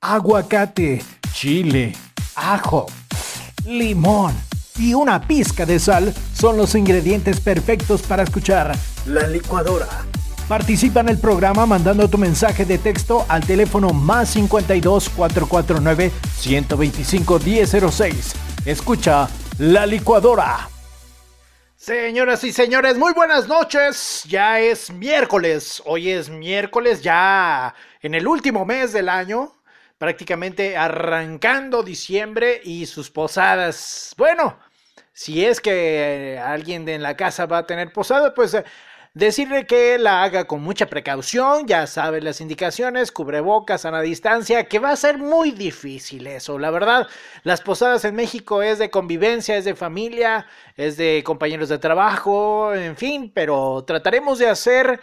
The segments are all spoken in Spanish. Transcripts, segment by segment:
aguacate, chile, ajo, limón y una pizca de sal son los ingredientes perfectos para escuchar la licuadora. Participa en el programa mandando tu mensaje de texto al teléfono más 52 449 125 1006. Escucha la licuadora. Señoras y señores, muy buenas noches. Ya es miércoles. Hoy es miércoles ya en el último mes del año prácticamente arrancando diciembre y sus posadas. Bueno, si es que alguien en la casa va a tener posada, pues eh, decirle que la haga con mucha precaución, ya sabe las indicaciones, cubrebocas, a la distancia, que va a ser muy difícil eso. La verdad, las posadas en México es de convivencia, es de familia, es de compañeros de trabajo, en fin, pero trataremos de hacer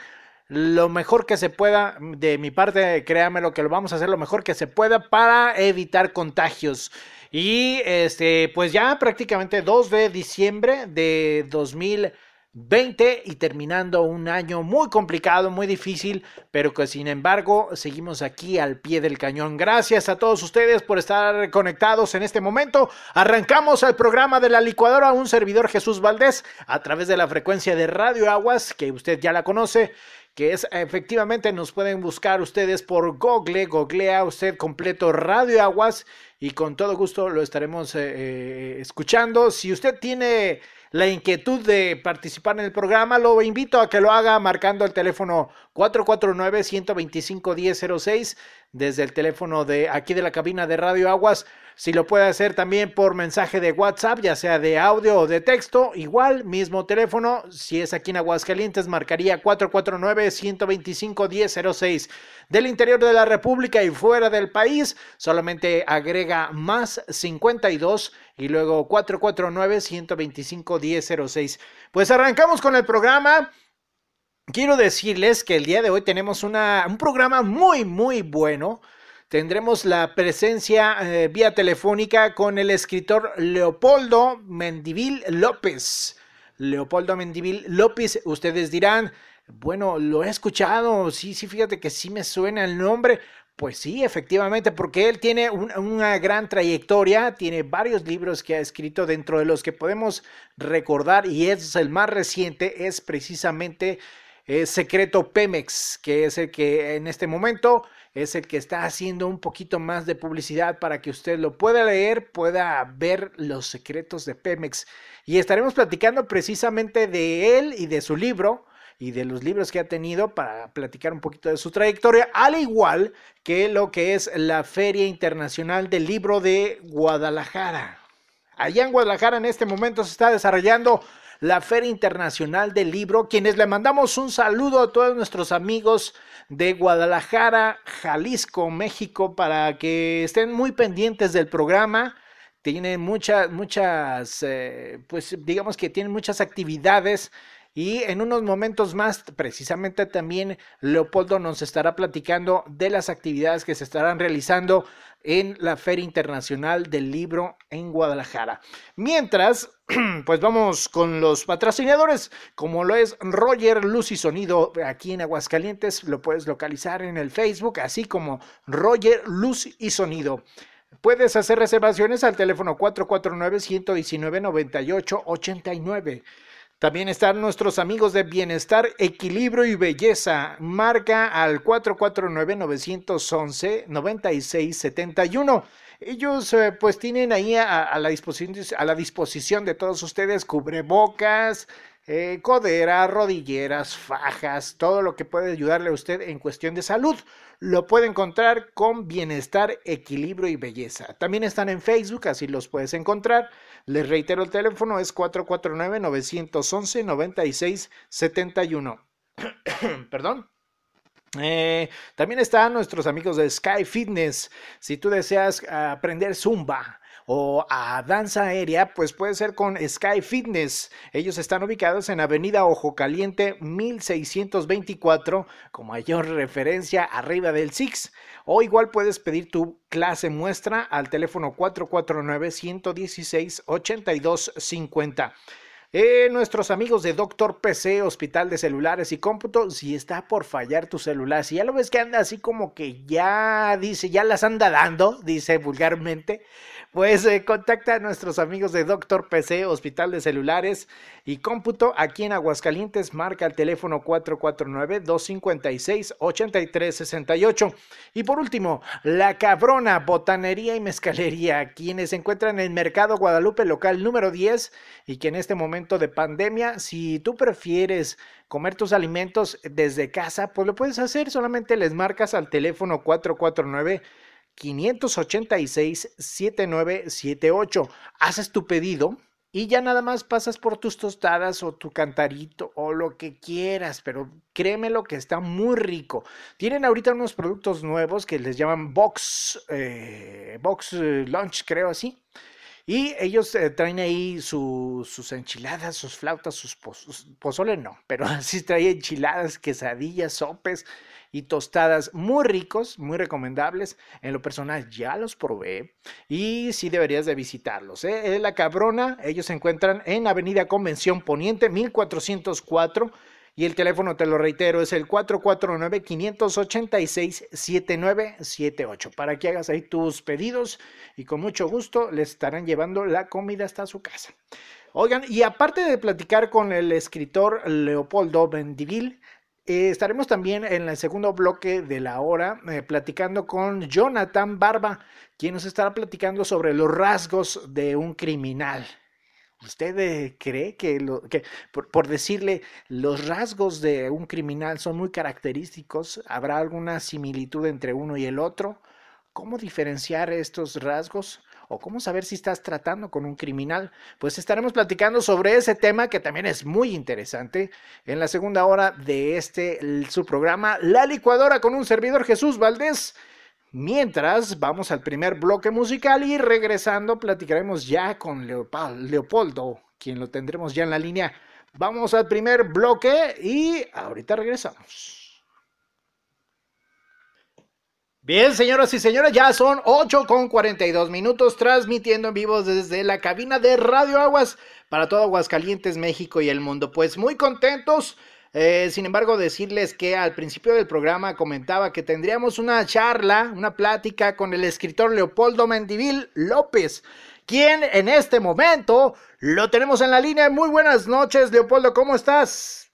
lo mejor que se pueda. De mi parte, créame lo que lo vamos a hacer lo mejor que se pueda para evitar contagios. Y este, pues ya prácticamente 2 de diciembre de 2020 y terminando un año muy complicado, muy difícil, pero que sin embargo seguimos aquí al pie del cañón. Gracias a todos ustedes por estar conectados en este momento. Arrancamos el programa de la licuadora, un servidor Jesús Valdés, a través de la frecuencia de Radio Aguas, que usted ya la conoce que es efectivamente nos pueden buscar ustedes por Google, googlea usted completo Radio Aguas y con todo gusto lo estaremos eh, eh, escuchando. Si usted tiene la inquietud de participar en el programa, lo invito a que lo haga marcando el teléfono 449-125-1006 desde el teléfono de aquí de la cabina de Radio Aguas si lo puede hacer también por mensaje de WhatsApp, ya sea de audio o de texto, igual, mismo teléfono. Si es aquí en Aguascalientes, marcaría 449-125-1006. Del interior de la República y fuera del país, solamente agrega más 52 y luego 449-125-1006. Pues arrancamos con el programa. Quiero decirles que el día de hoy tenemos una, un programa muy, muy bueno tendremos la presencia eh, vía telefónica con el escritor Leopoldo Mendivil López. Leopoldo Mendivil López, ustedes dirán, bueno, lo he escuchado, sí, sí, fíjate que sí me suena el nombre. Pues sí, efectivamente, porque él tiene una gran trayectoria, tiene varios libros que ha escrito, dentro de los que podemos recordar, y es el más reciente, es precisamente eh, Secreto Pemex, que es el que en este momento es el que está haciendo un poquito más de publicidad para que usted lo pueda leer, pueda ver los secretos de Pemex. Y estaremos platicando precisamente de él y de su libro y de los libros que ha tenido para platicar un poquito de su trayectoria, al igual que lo que es la Feria Internacional del Libro de Guadalajara. Allá en Guadalajara en este momento se está desarrollando la Feria Internacional del Libro, quienes le mandamos un saludo a todos nuestros amigos de Guadalajara, Jalisco, México, para que estén muy pendientes del programa. Tiene muchas, muchas, eh, pues digamos que tiene muchas actividades y en unos momentos más, precisamente también Leopoldo nos estará platicando de las actividades que se estarán realizando en la Feria Internacional del Libro en Guadalajara. Mientras, pues vamos con los patrocinadores, como lo es Roger Luz y Sonido aquí en Aguascalientes, lo puedes localizar en el Facebook, así como Roger Luz y Sonido. Puedes hacer reservaciones al teléfono 449-119-9889. También están nuestros amigos de Bienestar, Equilibrio y Belleza. Marca al 449-911-9671. Ellos eh, pues tienen ahí a, la disposición, a la disposición de todos ustedes cubrebocas, eh, codera, rodilleras, fajas, todo lo que puede ayudarle a usted en cuestión de salud lo puede encontrar con Bienestar, Equilibrio y Belleza. También están en Facebook, así los puedes encontrar. Les reitero, el teléfono es 449-911-9671. Perdón. Eh, también están nuestros amigos de Sky Fitness. Si tú deseas aprender Zumba, o a danza aérea, pues puede ser con Sky Fitness. Ellos están ubicados en Avenida Ojo Caliente 1624, con mayor referencia arriba del Six. O igual puedes pedir tu clase muestra al teléfono 449 116 8250. Eh, nuestros amigos de Doctor PC, Hospital de Celulares y Cómputo, si está por fallar tu celular, si ya lo ves que anda así como que ya dice, ya las anda dando, dice vulgarmente, pues eh, contacta a nuestros amigos de Doctor PC, Hospital de Celulares y Cómputo, aquí en Aguascalientes, marca el teléfono 449-256-8368. Y por último, La Cabrona, Botanería y Mezcalería, quienes se encuentran en el Mercado Guadalupe local número 10 y que en este momento de pandemia, si tú prefieres comer tus alimentos desde casa, pues lo puedes hacer, solamente les marcas al teléfono 449 586-7978. Haces tu pedido y ya nada más pasas por tus tostadas o tu cantarito o lo que quieras, pero créeme lo que está muy rico. Tienen ahorita unos productos nuevos que les llaman Box, eh, Box eh, Lunch, creo así. Y ellos eh, traen ahí sus enchiladas, sus flautas, sus pozole, no, pero así trae enchiladas, quesadillas, sopes y tostadas muy ricos, muy recomendables. En lo personal ya los probé y sí deberías de visitarlos. ¿eh? La Cabrona, ellos se encuentran en Avenida Convención Poniente 1404 y el teléfono, te lo reitero, es el 449-586-7978 para que hagas ahí tus pedidos y con mucho gusto les estarán llevando la comida hasta su casa. Oigan, y aparte de platicar con el escritor Leopoldo Bendivil, eh, estaremos también en el segundo bloque de la hora eh, platicando con Jonathan Barba, quien nos estará platicando sobre los rasgos de un criminal. ¿Usted eh, cree que, lo, que por, decirle, los rasgos de un criminal son muy característicos? ¿Habrá alguna similitud entre uno y el otro? ¿Cómo diferenciar estos rasgos? O cómo saber si estás tratando con un criminal. Pues estaremos platicando sobre ese tema que también es muy interesante en la segunda hora de este su programa La licuadora con un servidor Jesús Valdés. Mientras vamos al primer bloque musical y regresando platicaremos ya con Leopoldo, quien lo tendremos ya en la línea. Vamos al primer bloque y ahorita regresamos. Bien, señoras y señores, ya son 8 con 42 minutos transmitiendo en vivo desde la cabina de Radio Aguas para todo Aguascalientes, México y el mundo. Pues muy contentos. Eh, sin embargo, decirles que al principio del programa comentaba que tendríamos una charla, una plática con el escritor Leopoldo Mendivil López, quien en este momento lo tenemos en la línea. Muy buenas noches, Leopoldo, ¿cómo estás?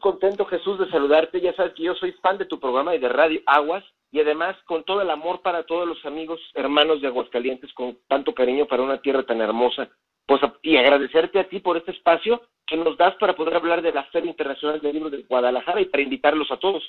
Contento, Jesús, de saludarte. Ya sabes que yo soy fan de tu programa y de Radio Aguas y además con todo el amor para todos los amigos, hermanos de Aguascalientes, con tanto cariño para una tierra tan hermosa. Pues, y agradecerte a ti por este espacio que nos das para poder hablar de la Feria Internacional del Libro de Guadalajara y para invitarlos a todos.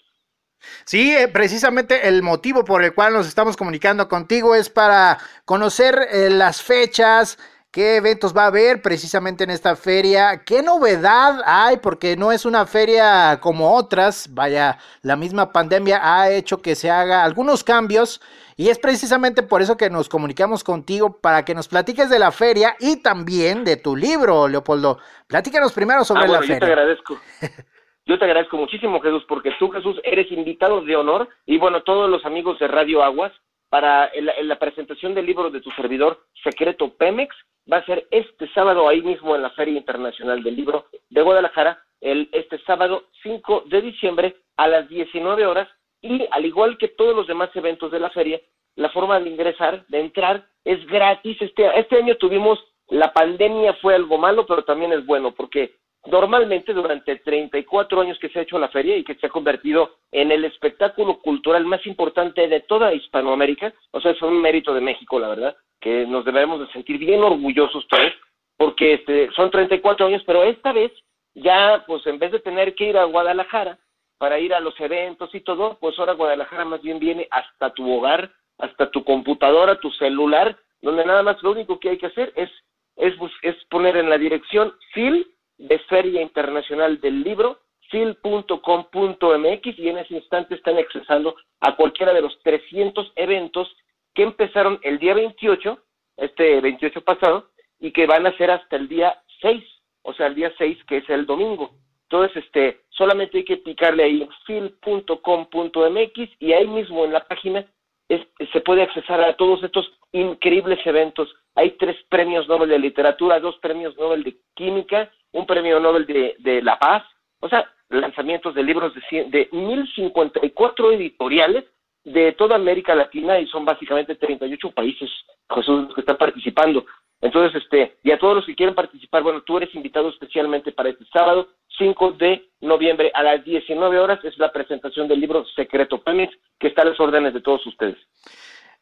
Sí, eh, precisamente el motivo por el cual nos estamos comunicando contigo es para conocer eh, las fechas, qué eventos va a haber precisamente en esta feria, qué novedad hay, porque no es una feria como otras, vaya, la misma pandemia ha hecho que se haga algunos cambios y es precisamente por eso que nos comunicamos contigo para que nos platiques de la feria y también de tu libro, Leopoldo. Platícanos primero sobre ah, la feria. Yo te agradezco. Yo te agradezco muchísimo, Jesús, porque tú, Jesús, eres invitado de honor y bueno, todos los amigos de Radio Aguas para la presentación del libro de tu servidor, Secreto Pemex, va a ser este sábado ahí mismo en la Feria Internacional del Libro de Guadalajara, el, este sábado 5 de diciembre a las 19 horas y al igual que todos los demás eventos de la feria, la forma de ingresar, de entrar, es gratis. Este, este año tuvimos, la pandemia fue algo malo, pero también es bueno porque normalmente durante 34 años que se ha hecho la feria y que se ha convertido en el espectáculo cultural más importante de toda Hispanoamérica, o sea, es un mérito de México, la verdad, que nos debemos de sentir bien orgullosos todos, porque este, son 34 años, pero esta vez ya, pues en vez de tener que ir a Guadalajara para ir a los eventos y todo, pues ahora Guadalajara más bien viene hasta tu hogar, hasta tu computadora, tu celular, donde nada más lo único que hay que hacer es, es, es poner en la dirección FIL de Feria Internacional del Libro, fil.com.mx y en ese instante están accesando a cualquiera de los 300 eventos que empezaron el día 28, este 28 pasado, y que van a ser hasta el día 6, o sea, el día 6 que es el domingo. Entonces, este, solamente hay que picarle ahí fil.com.mx y ahí mismo en la página se puede accesar a todos estos increíbles eventos. Hay tres premios Nobel de literatura, dos premios Nobel de química, un premio Nobel de, de la paz. O sea, lanzamientos de libros de, de 1054 editoriales de toda América Latina y son básicamente 38 países, Jesús, que están participando. Entonces, este, y a todos los que quieren participar, bueno, tú eres invitado especialmente para este sábado, 5 de noviembre a las 19 horas, es la presentación del libro Secreto Pemex, que está a las órdenes de todos ustedes.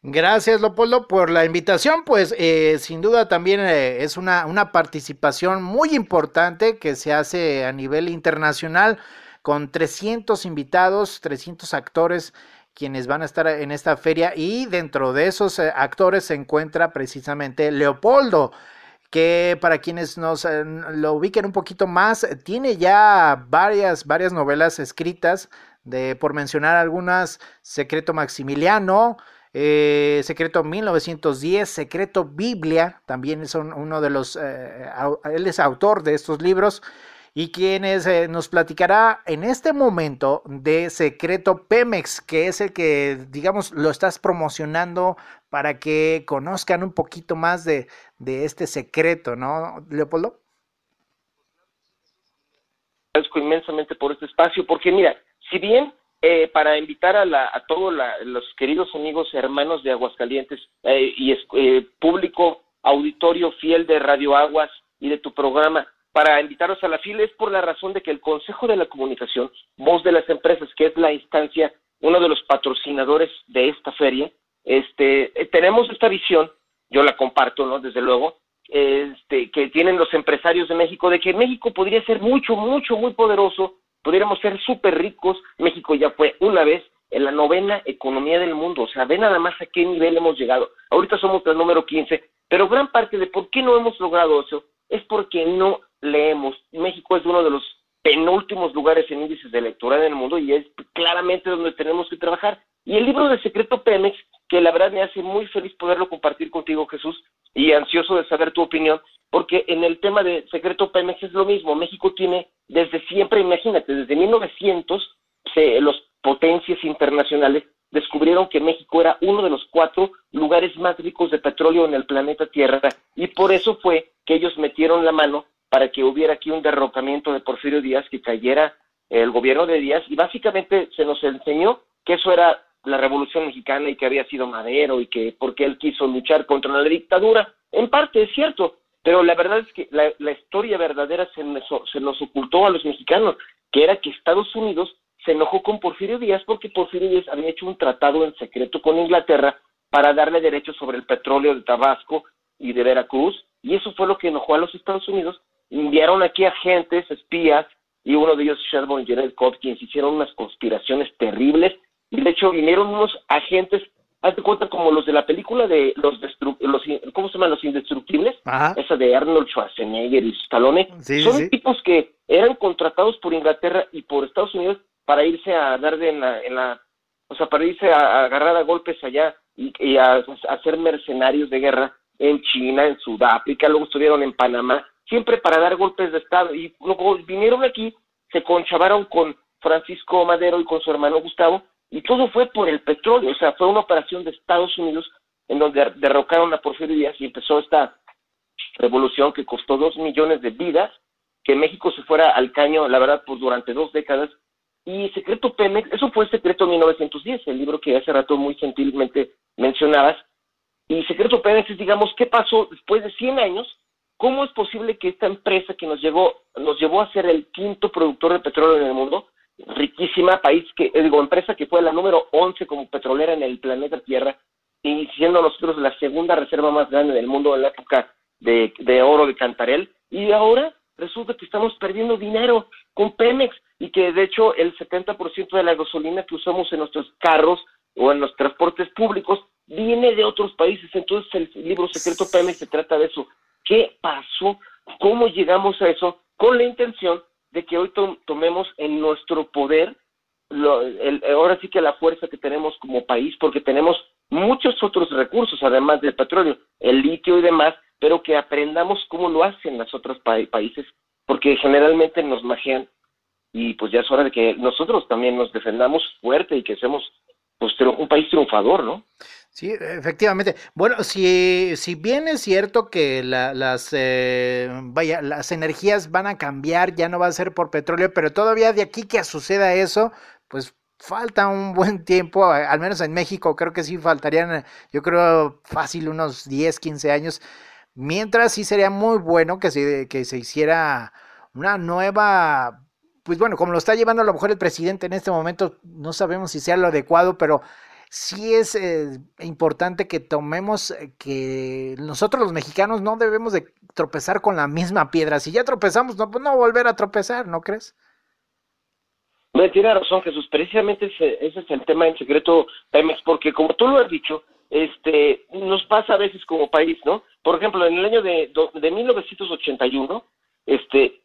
Gracias, Lopoldo, por la invitación. Pues eh, sin duda también eh, es una, una participación muy importante que se hace a nivel internacional con 300 invitados, 300 actores quienes van a estar en esta feria y dentro de esos eh, actores se encuentra precisamente Leopoldo que para quienes nos eh, lo ubiquen un poquito más, tiene ya varias, varias novelas escritas, de, por mencionar algunas, Secreto Maximiliano, eh, Secreto 1910, Secreto Biblia, también es uno de los, él es autor de estos libros, y quienes eh, nos platicará en este momento de Secreto Pemex, que es el que, digamos, lo estás promocionando para que conozcan un poquito más de, este secreto, ¿no, Leopoldo? Agradezco inmensamente por este espacio, porque mira, si bien eh, para invitar a, a todos los queridos amigos hermanos de Aguascalientes eh, y público auditorio fiel de Radio Aguas y de tu programa, para invitarlos a la fila es por la razón de que el Consejo de la Comunicación, voz de las empresas, que es la instancia, uno de los patrocinadores de esta feria, este, eh, tenemos esta visión, yo la comparto, ¿no? Desde luego, este, que tienen los empresarios de México, de que México podría ser mucho, mucho, muy poderoso, pudiéramos ser súper ricos, México ya fue una vez en la novena economía del mundo, o sea, ve nada más a qué nivel hemos llegado. Ahorita somos el número 15, pero gran parte de por qué no hemos logrado eso es porque no leemos. México es uno de los penúltimos lugares en índices de lectura en el mundo y es claramente donde tenemos que trabajar. Y el libro de Secreto Pemex, que la verdad me hace muy feliz poderlo compartir contigo, Jesús, y ansioso de saber tu opinión, porque en el tema de Secreto Pemex es lo mismo. México tiene desde siempre, imagínate, desde 1900, se, los potencias internacionales descubrieron que México era uno de los cuatro lugares más ricos de petróleo en el planeta Tierra y por eso fue que ellos metieron la mano para que hubiera aquí un derrocamiento de Porfirio Díaz, que cayera el gobierno de Díaz, y básicamente se nos enseñó que eso era la revolución mexicana y que había sido Madero y que porque él quiso luchar contra la dictadura. En parte es cierto, pero la verdad es que la, historia verdadera se se nos ocultó a los mexicanos, que era que Estados Unidos se enojó con Porfirio Díaz porque Porfirio Díaz había hecho un tratado en secreto con Inglaterra para darle derechos sobre el petróleo de Tabasco y de Veracruz, y eso fue lo que enojó a los Estados Unidos enviaron aquí agentes, espías, y uno de ellos, Sherman Gerald Hopkins, hicieron unas conspiraciones terribles, y de hecho vinieron unos agentes, hazte cuenta como los de la película de los, los ¿cómo se llaman? Los indestructibles, esa de Arnold Schwarzenegger y Stallone, son tipos que eran contratados por Inglaterra y por Estados Unidos para irse a dar de en la, en la o sea, para irse a, agarrar a golpes allá y, y a, a, ser mercenarios de guerra en China, en Sudáfrica, luego estuvieron en Panamá, siempre para dar golpes de Estado. Y luego vinieron aquí, se conchavaron con Francisco Madero y con su hermano Gustavo, y todo fue por el petróleo, o sea, fue una operación de Estados Unidos en donde derrocaron a Porfirio Díaz y empezó esta revolución que costó dos millones de vidas, que México se fuera al caño, la verdad, pues durante dos décadas. Y Secreto Pemex, eso fue Secreto 1910, el libro que hace rato muy gentilmente mencionabas. Y Secreto Pemex es, digamos, qué pasó después de 100 años ¿Cómo es posible que esta empresa que nos llevó, nos llevó a ser el quinto productor de petróleo en el mundo, riquísima país que, eh, digo, empresa que fue la número 11 como petrolera en el planeta Tierra, y siendo nosotros la segunda reserva más grande del mundo en la época de, de oro de Cantarel, y ahora resulta que estamos perdiendo dinero con Pemex y que de hecho el 70% de la gasolina que usamos en nuestros carros o en los transportes públicos viene de otros países. Entonces el libro secreto Pemex se trata de eso, qué pasó, cómo llegamos a eso, con la intención de que hoy tomemos en nuestro poder, ahora sí que la fuerza que tenemos como país, porque tenemos muchos otros recursos, además del petróleo, el litio y demás, pero que aprendamos cómo lo hacen los otros países, porque generalmente nos magian y pues ya es hora de que nosotros también nos defendamos fuerte y que seamos pues, un país triunfador, ¿no? Sí, efectivamente. Bueno, si, si bien es cierto que las, eh, vaya, las energías van a cambiar, ya no va a ser por petróleo, pero todavía de aquí que suceda eso, pues falta un buen tiempo, al menos en México creo que sí faltarían, yo creo fácil unos 10, 15 años, mientras sí sería muy bueno que se, que se hiciera una nueva, pues bueno, como lo está llevando a lo mejor el presidente en este momento, no sabemos si sea lo adecuado, pero sí es eh, importante que tomemos eh, que nosotros los mexicanos no debemos de tropezar con la misma piedra. Si ya tropezamos, no, pues no volver a tropezar, ¿no crees? Me tiene razón Jesús, precisamente ese, ese, es el tema en secreto Pemex, porque como tú lo has dicho, este, nos pasa a veces como país, ¿no? Por ejemplo, en el año de, de 1981, este,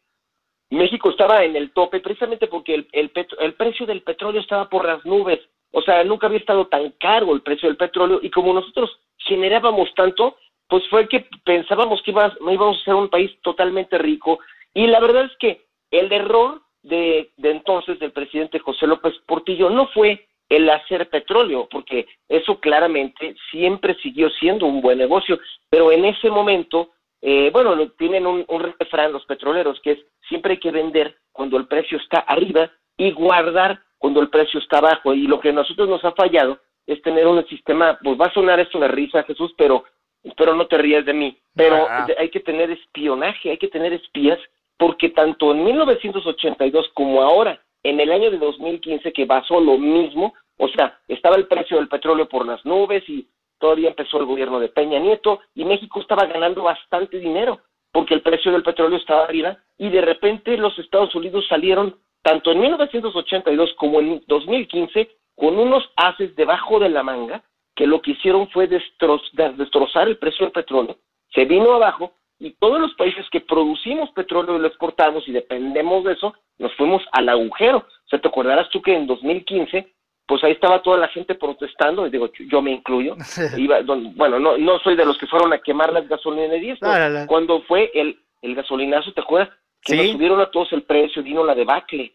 México estaba en el tope precisamente porque el, el, el precio del petróleo estaba por las nubes. O sea, nunca había estado tan caro el precio del petróleo y como nosotros generábamos tanto, pues fue que pensábamos que íbamos a ser un país totalmente rico y la verdad es que el error de, de entonces del presidente José López Portillo no fue el hacer petróleo, porque eso claramente siempre siguió siendo un buen negocio, pero en ese momento, eh, bueno, tienen un, un refrán los petroleros, que es siempre hay que vender cuando el precio está arriba y guardar cuando el precio está bajo. Y lo que a nosotros nos ha fallado es tener un sistema, pues va a sonar esto una risa, Jesús, pero espero no te rías de mí, pero ah. hay que tener espionaje, hay que tener espías, porque tanto en 1982 como ahora, en el año de 2015, que pasó lo mismo, o sea, estaba el precio del petróleo por las nubes y todavía empezó el gobierno de Peña Nieto y México estaba ganando bastante dinero porque el precio del petróleo estaba arriba y de repente los Estados Unidos salieron tanto en 1982 como en 2015, con unos haces debajo de la manga, que lo que hicieron fue destrozar el precio del petróleo, se vino abajo y todos los países que producimos petróleo y lo exportamos y dependemos de eso, nos fuimos al agujero. O sea, te acordarás tú que en 2015, pues ahí estaba toda la gente protestando, y digo, yo me incluyo, iba, bueno, no, no soy de los que fueron a quemar las gasolinerías, cuando fue el, el gasolinazo, ¿te acuerdas? que nos subieron a todos el precio, vino la debacle.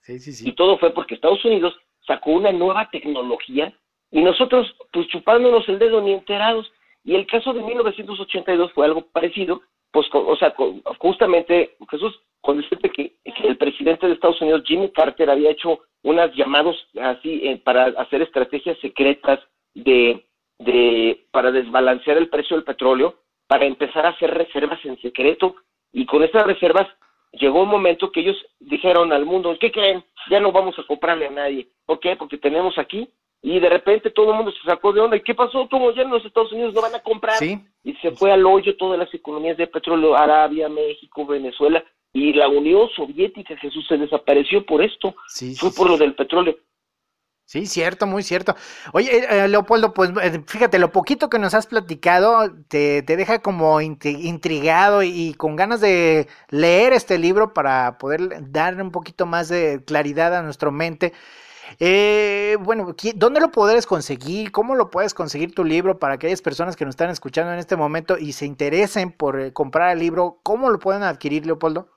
Sí, sí, sí. Y todo fue porque Estados Unidos sacó una nueva tecnología y nosotros, pues chupándonos el dedo ni enterados. Y el caso de 1982 fue algo parecido, pues, o sea, justamente, Jesús, cuando decirte que, que, el presidente de Estados Unidos, Jimmy Carter, había hecho unos llamados así eh, para hacer estrategias secretas de, de, para desbalancear el precio del petróleo, para empezar a hacer reservas en secreto y con esas reservas llegó un momento que ellos dijeron al mundo, ¿qué creen? Ya no vamos a comprarle a nadie. ¿Por qué? Porque tenemos aquí. Y de repente todo el mundo se sacó de onda. ¿Y qué pasó? ¿Cómo ya en los Estados Unidos no van a comprar? Y se fue al hoyo todas las economías de petróleo, Arabia, México, Venezuela. Y la Unión Soviética, Jesús, se desapareció por esto. fue por lo del petróleo. Sí, cierto, muy cierto. Oye, eh, eh, Leopoldo, pues eh, fíjate, lo poquito que nos has platicado te, te deja como intrigado y, con ganas de leer este libro para poder darle un poquito más de claridad a nuestra mente. bueno, ¿dónde lo puedes conseguir? ¿Cómo lo puedes conseguir tu libro para aquellas personas que nos están escuchando en este momento y se interesen por comprar el libro? ¿Cómo lo pueden adquirir, Leopoldo?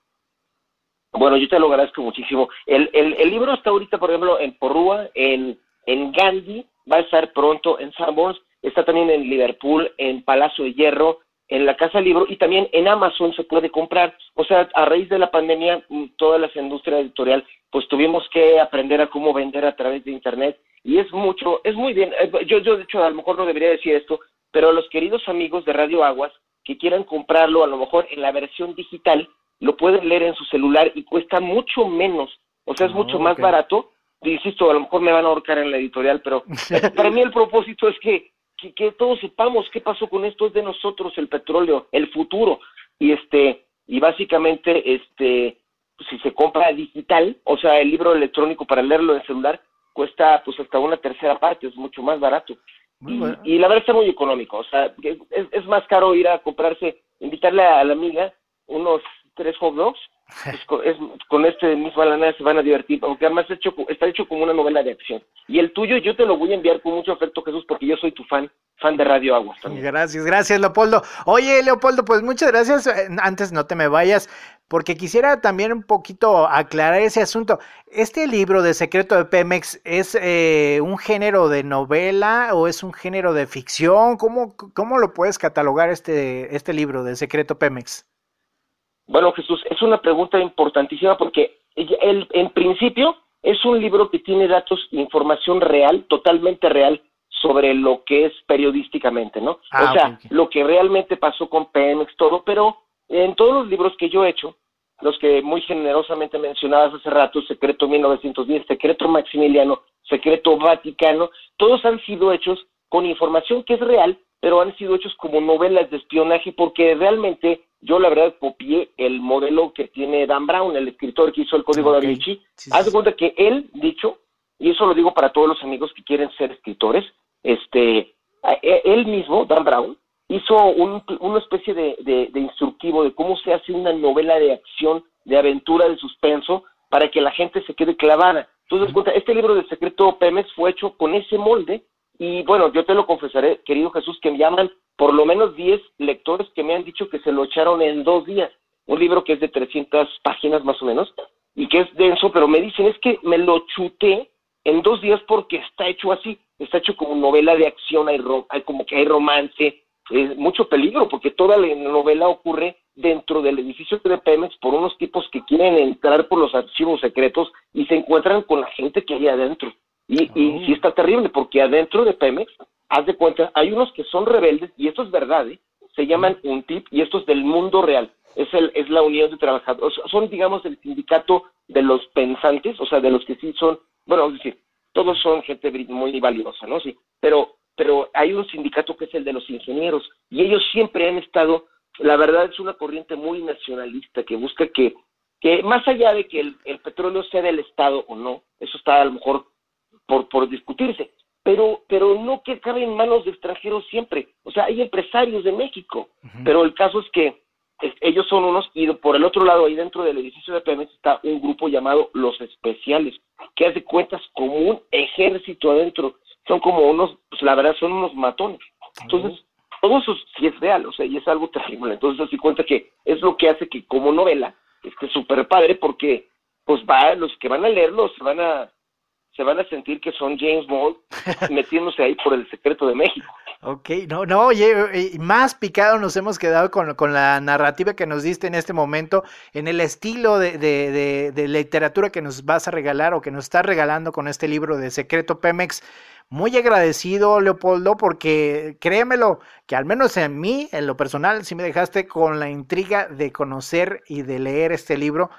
Bueno, yo te lo agradezco muchísimo. El, el, libro está ahorita, por ejemplo, en Porrúa, en, en Gandhi, va a estar pronto en Sanborns, está también en Liverpool, en Palacio de Hierro, en la Casa Libro y también en Amazon se puede comprar. O sea, a raíz de la pandemia, mm, todas las industrias editorial, pues tuvimos que aprender a cómo vender a través de Internet y es mucho, es muy bien. Eh, yo, yo de hecho, a lo mejor no debería decir esto, pero a los queridos amigos de Radio Aguas que quieran comprarlo, a lo mejor en la versión digital, lo pueden leer en su celular y cuesta mucho menos, o sea, es mucho ah, más barato. Insisto, a lo mejor me van a ahorcar en la editorial, pero para mí el propósito es que, que, todos sepamos qué pasó con esto, es de nosotros el petróleo, el futuro. Y este, y básicamente, este, si se compra digital, o sea, el libro electrónico para leerlo en celular, cuesta pues hasta una tercera parte, es mucho más barato. Y, la verdad está muy económico, o sea, es, es, más caro ir a comprarse, invitarle a la amiga unos tres hot dogs, pues, con, este mismo lana se van a divertir, aunque además está hecho como una novela de acción. Y el tuyo yo te lo voy a enviar con mucho afecto, Jesús, porque yo soy tu fan, fan de Radio Aguas también. Gracias, gracias, Leopoldo. Oye, Leopoldo, pues muchas gracias. Eh, antes no te me vayas. porque quisiera también un poquito aclarar ese asunto. ¿Este libro de Secreto de Pemex es eh, un género de novela o es un género de ficción? ¿Cómo, cómo lo puedes catalogar este, este libro de Secreto Pemex? Bueno, Jesús, es una pregunta importantísima porque el, en principio es un libro que tiene datos, información real, totalmente real, sobre lo que es periodísticamente, ¿no? Ah, o sea, lo que realmente pasó con Pemex, todo, pero en todos los libros que yo he hecho, los que muy generosamente mencionabas hace rato, Secreto 1910, Secreto Maximiliano, Secreto Vaticano, todos han sido hechos con información que es real, pero han sido hechos como novelas de espionaje porque realmente yo la verdad copié el modelo que tiene Dan Brown, el escritor que hizo el Código da Vinci. Haz de cuenta que él, dicho, y eso lo digo para todos los amigos que quieren ser escritores, este, e, él mismo, Dan Brown, hizo un, una especie de, instructivo de cómo se hace una novela de acción, de aventura, de suspenso, para que la gente se quede clavada. Entonces, este libro de Secreto Pemex fue hecho con ese molde, y bueno, yo te lo confesaré, querido Jesús, que me llaman por lo menos 10 lectores que me han dicho que se lo echaron en dos días. Un libro que es de 300 páginas más o menos, y que es denso, pero me dicen, es que me lo chuté en dos días porque está hecho así está hecho como novela de acción, hay, hay como que hay romance, es mucho peligro, porque toda la novela ocurre dentro del edificio de Pemex por unos tipos que quieren entrar por los archivos secretos y se encuentran con la gente que hay adentro. Y, y oh. sí está terrible, porque adentro de Pemex, haz de cuenta, hay unos que son rebeldes, y esto es verdad, ¿eh? se llaman un tip y esto es del mundo real. Es, el, es la unión de trabajadores, son, digamos, el sindicato de los pensantes, o sea, de los que sí son, bueno, es decir, todos son gente muy valiosa, ¿no? Sí, pero, pero hay un sindicato que es el de los ingenieros y ellos siempre han estado, la verdad es una corriente muy nacionalista que busca que, que más allá de que el, petróleo sea del Estado o no, eso está a lo mejor por, por discutirse, pero, pero no que acabe en manos de extranjeros siempre. O sea, hay empresarios de México, pero el caso es que ellos son unos, y por el otro lado, ahí dentro del edificio de Pemex está un grupo llamado Los Especiales, que hace cuentas como un ejército adentro. Son como unos, pues la verdad, son unos matones. Entonces, todo eso sí es real, o sea, y es algo terrible. Entonces, así cuenta que es lo que hace que como novela esté súper padre, porque, pues, va, los que van a leerlo se van a, se van a sentir que son James Bond metiéndose ahí por el secreto de México. Ok, no, no, oye, eh, más picado nos hemos quedado con, con, la narrativa que nos diste en este momento, en el estilo de, de, de, literatura que nos vas a regalar o que nos estás regalando con este libro de Secreto Pemex. Muy agradecido, Leopoldo, porque créemelo, que al menos en mí, en lo personal, sí me dejaste con la intriga de conocer y de leer este libro.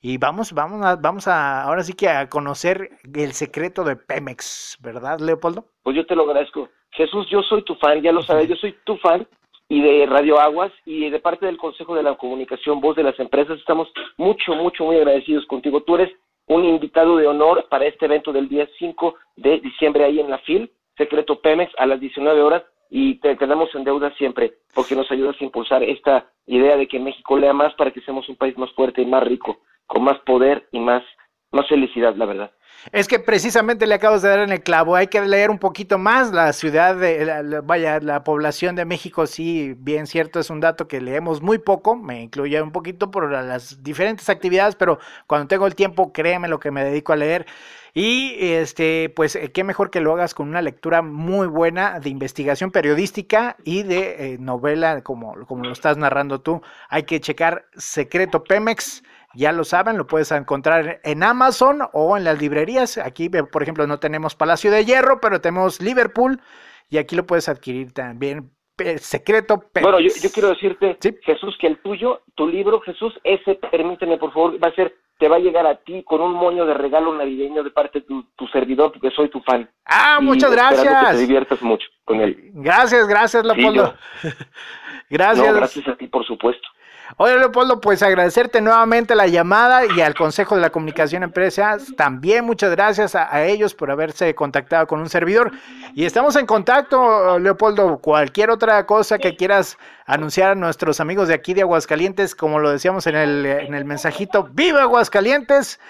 Y vamos, vamos a, vamos a, ahora sí que a conocer el secreto de Pemex, ¿verdad, Leopoldo? Pues yo te lo agradezco. Jesús, yo soy tu fan, ya lo sabes, yo soy tu fan y de Radio Aguas y de parte del Consejo de la Comunicación, voz de las empresas, estamos mucho, mucho, muy agradecidos contigo. Tú eres un invitado de honor para este evento del día 5 de diciembre ahí en la FIL, Secreto Pemex, a las 19 horas y te quedamos en deuda siempre porque nos ayudas a impulsar esta idea de que México lea más para que seamos un país más fuerte y más rico, con más poder y más, más felicidad, la verdad. Es que precisamente le acabas de dar en el clavo, hay que leer un poquito más la ciudad, de, vaya, la población de México, sí, bien cierto, es un dato que leemos muy poco, me incluye un poquito por las diferentes actividades, pero cuando tengo el tiempo, créeme lo que me dedico a leer. Y este, pues eh, qué mejor que lo hagas con una lectura muy buena de investigación periodística y de eh, novela, como, como lo estás narrando tú. Hay que checar Secreto Pemex ya lo saben, lo puedes encontrar en Amazon o en las librerías. Aquí, por ejemplo, no tenemos Palacio de Hierro, pero tenemos Liverpool y aquí lo puedes adquirir también. Secreto. Bueno, yo, quiero decirte, Jesús, que el tuyo, tu libro, Jesús, ese, permíteme por favor, va a ser, te va a llegar a ti con un moño de regalo navideño de parte de tu, servidor, porque soy tu fan. Ah, muchas gracias. Que te diviertas mucho con él. Gracias, gracias, Leopoldo. gracias. gracias a ti, por supuesto. Oye, Leopoldo, pues agradecerte nuevamente la llamada y al Consejo de la Comunicación Empresas. También muchas gracias a, ellos por haberse contactado con un servidor. Y estamos en contacto, Leopoldo. Cualquier otra cosa que quieras anunciar a nuestros amigos de aquí de Aguascalientes, como lo decíamos en el, en el mensajito, ¡Viva Aguascalientes!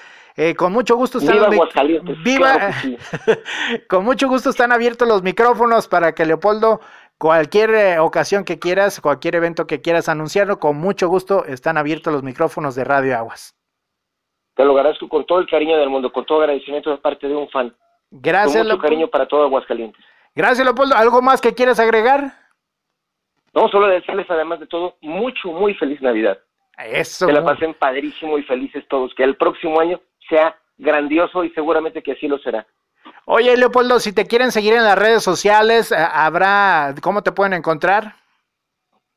Eh, con mucho gusto están Viva. Viva. con mucho gusto están abiertos los micrófonos para que Leopoldo cualquier eh, ocasión que quieras, cualquier evento que quieras anunciarlo, con mucho gusto están abiertos los micrófonos de Radio Aguas. Te lo agradezco con todo el cariño del mundo, con todo agradecimiento de parte de un fan. Gracias. Con mucho cariño para todo Aguascalientes. Gracias, Leopoldo. ¿Algo más que quieras agregar? No, solo desearles además de todo mucho, muy feliz Navidad. Eso. Que la pasen padrísimo y felices todos. Que el próximo año sea grandioso y seguramente que así lo será. Oye, Leopoldo, si te quieren seguir en las redes sociales, eh, ¿habrá cómo te pueden encontrar?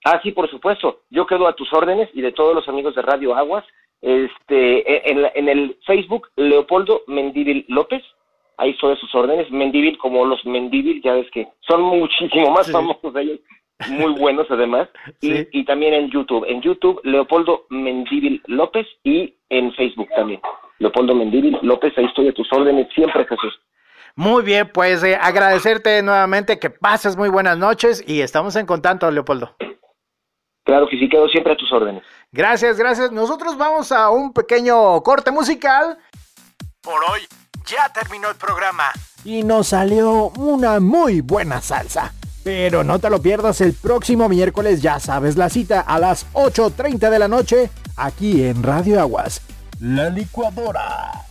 Ah, sí, por supuesto. Yo quedo a tus órdenes y de todos los amigos de Radio Aguas. Este, e, en, en el Facebook, Leopoldo Mendívil López. Ahí son sus órdenes. Mendívil como los Mendívil, ya ves que son muchísimo más famosos ellos. Muy buenos además. Y, y también en YouTube. En YouTube, Leopoldo Mendívil López y en Facebook también. Leopoldo Mendívil López, ahí estoy a tus órdenes siempre, Jesús. Muy bien, pues eh, agradecerte nuevamente que pases muy buenas noches y estamos en contacto, Leopoldo. Claro que sí, quedo siempre a tus órdenes. Gracias, gracias. Nosotros vamos a un pequeño corte musical. Por hoy ya terminó el programa. Y nos salió una muy buena salsa. Pero no te lo pierdas el próximo miércoles, ya sabes la cita a las 8.30 de la noche, aquí en Radio Aguas. La licuadora.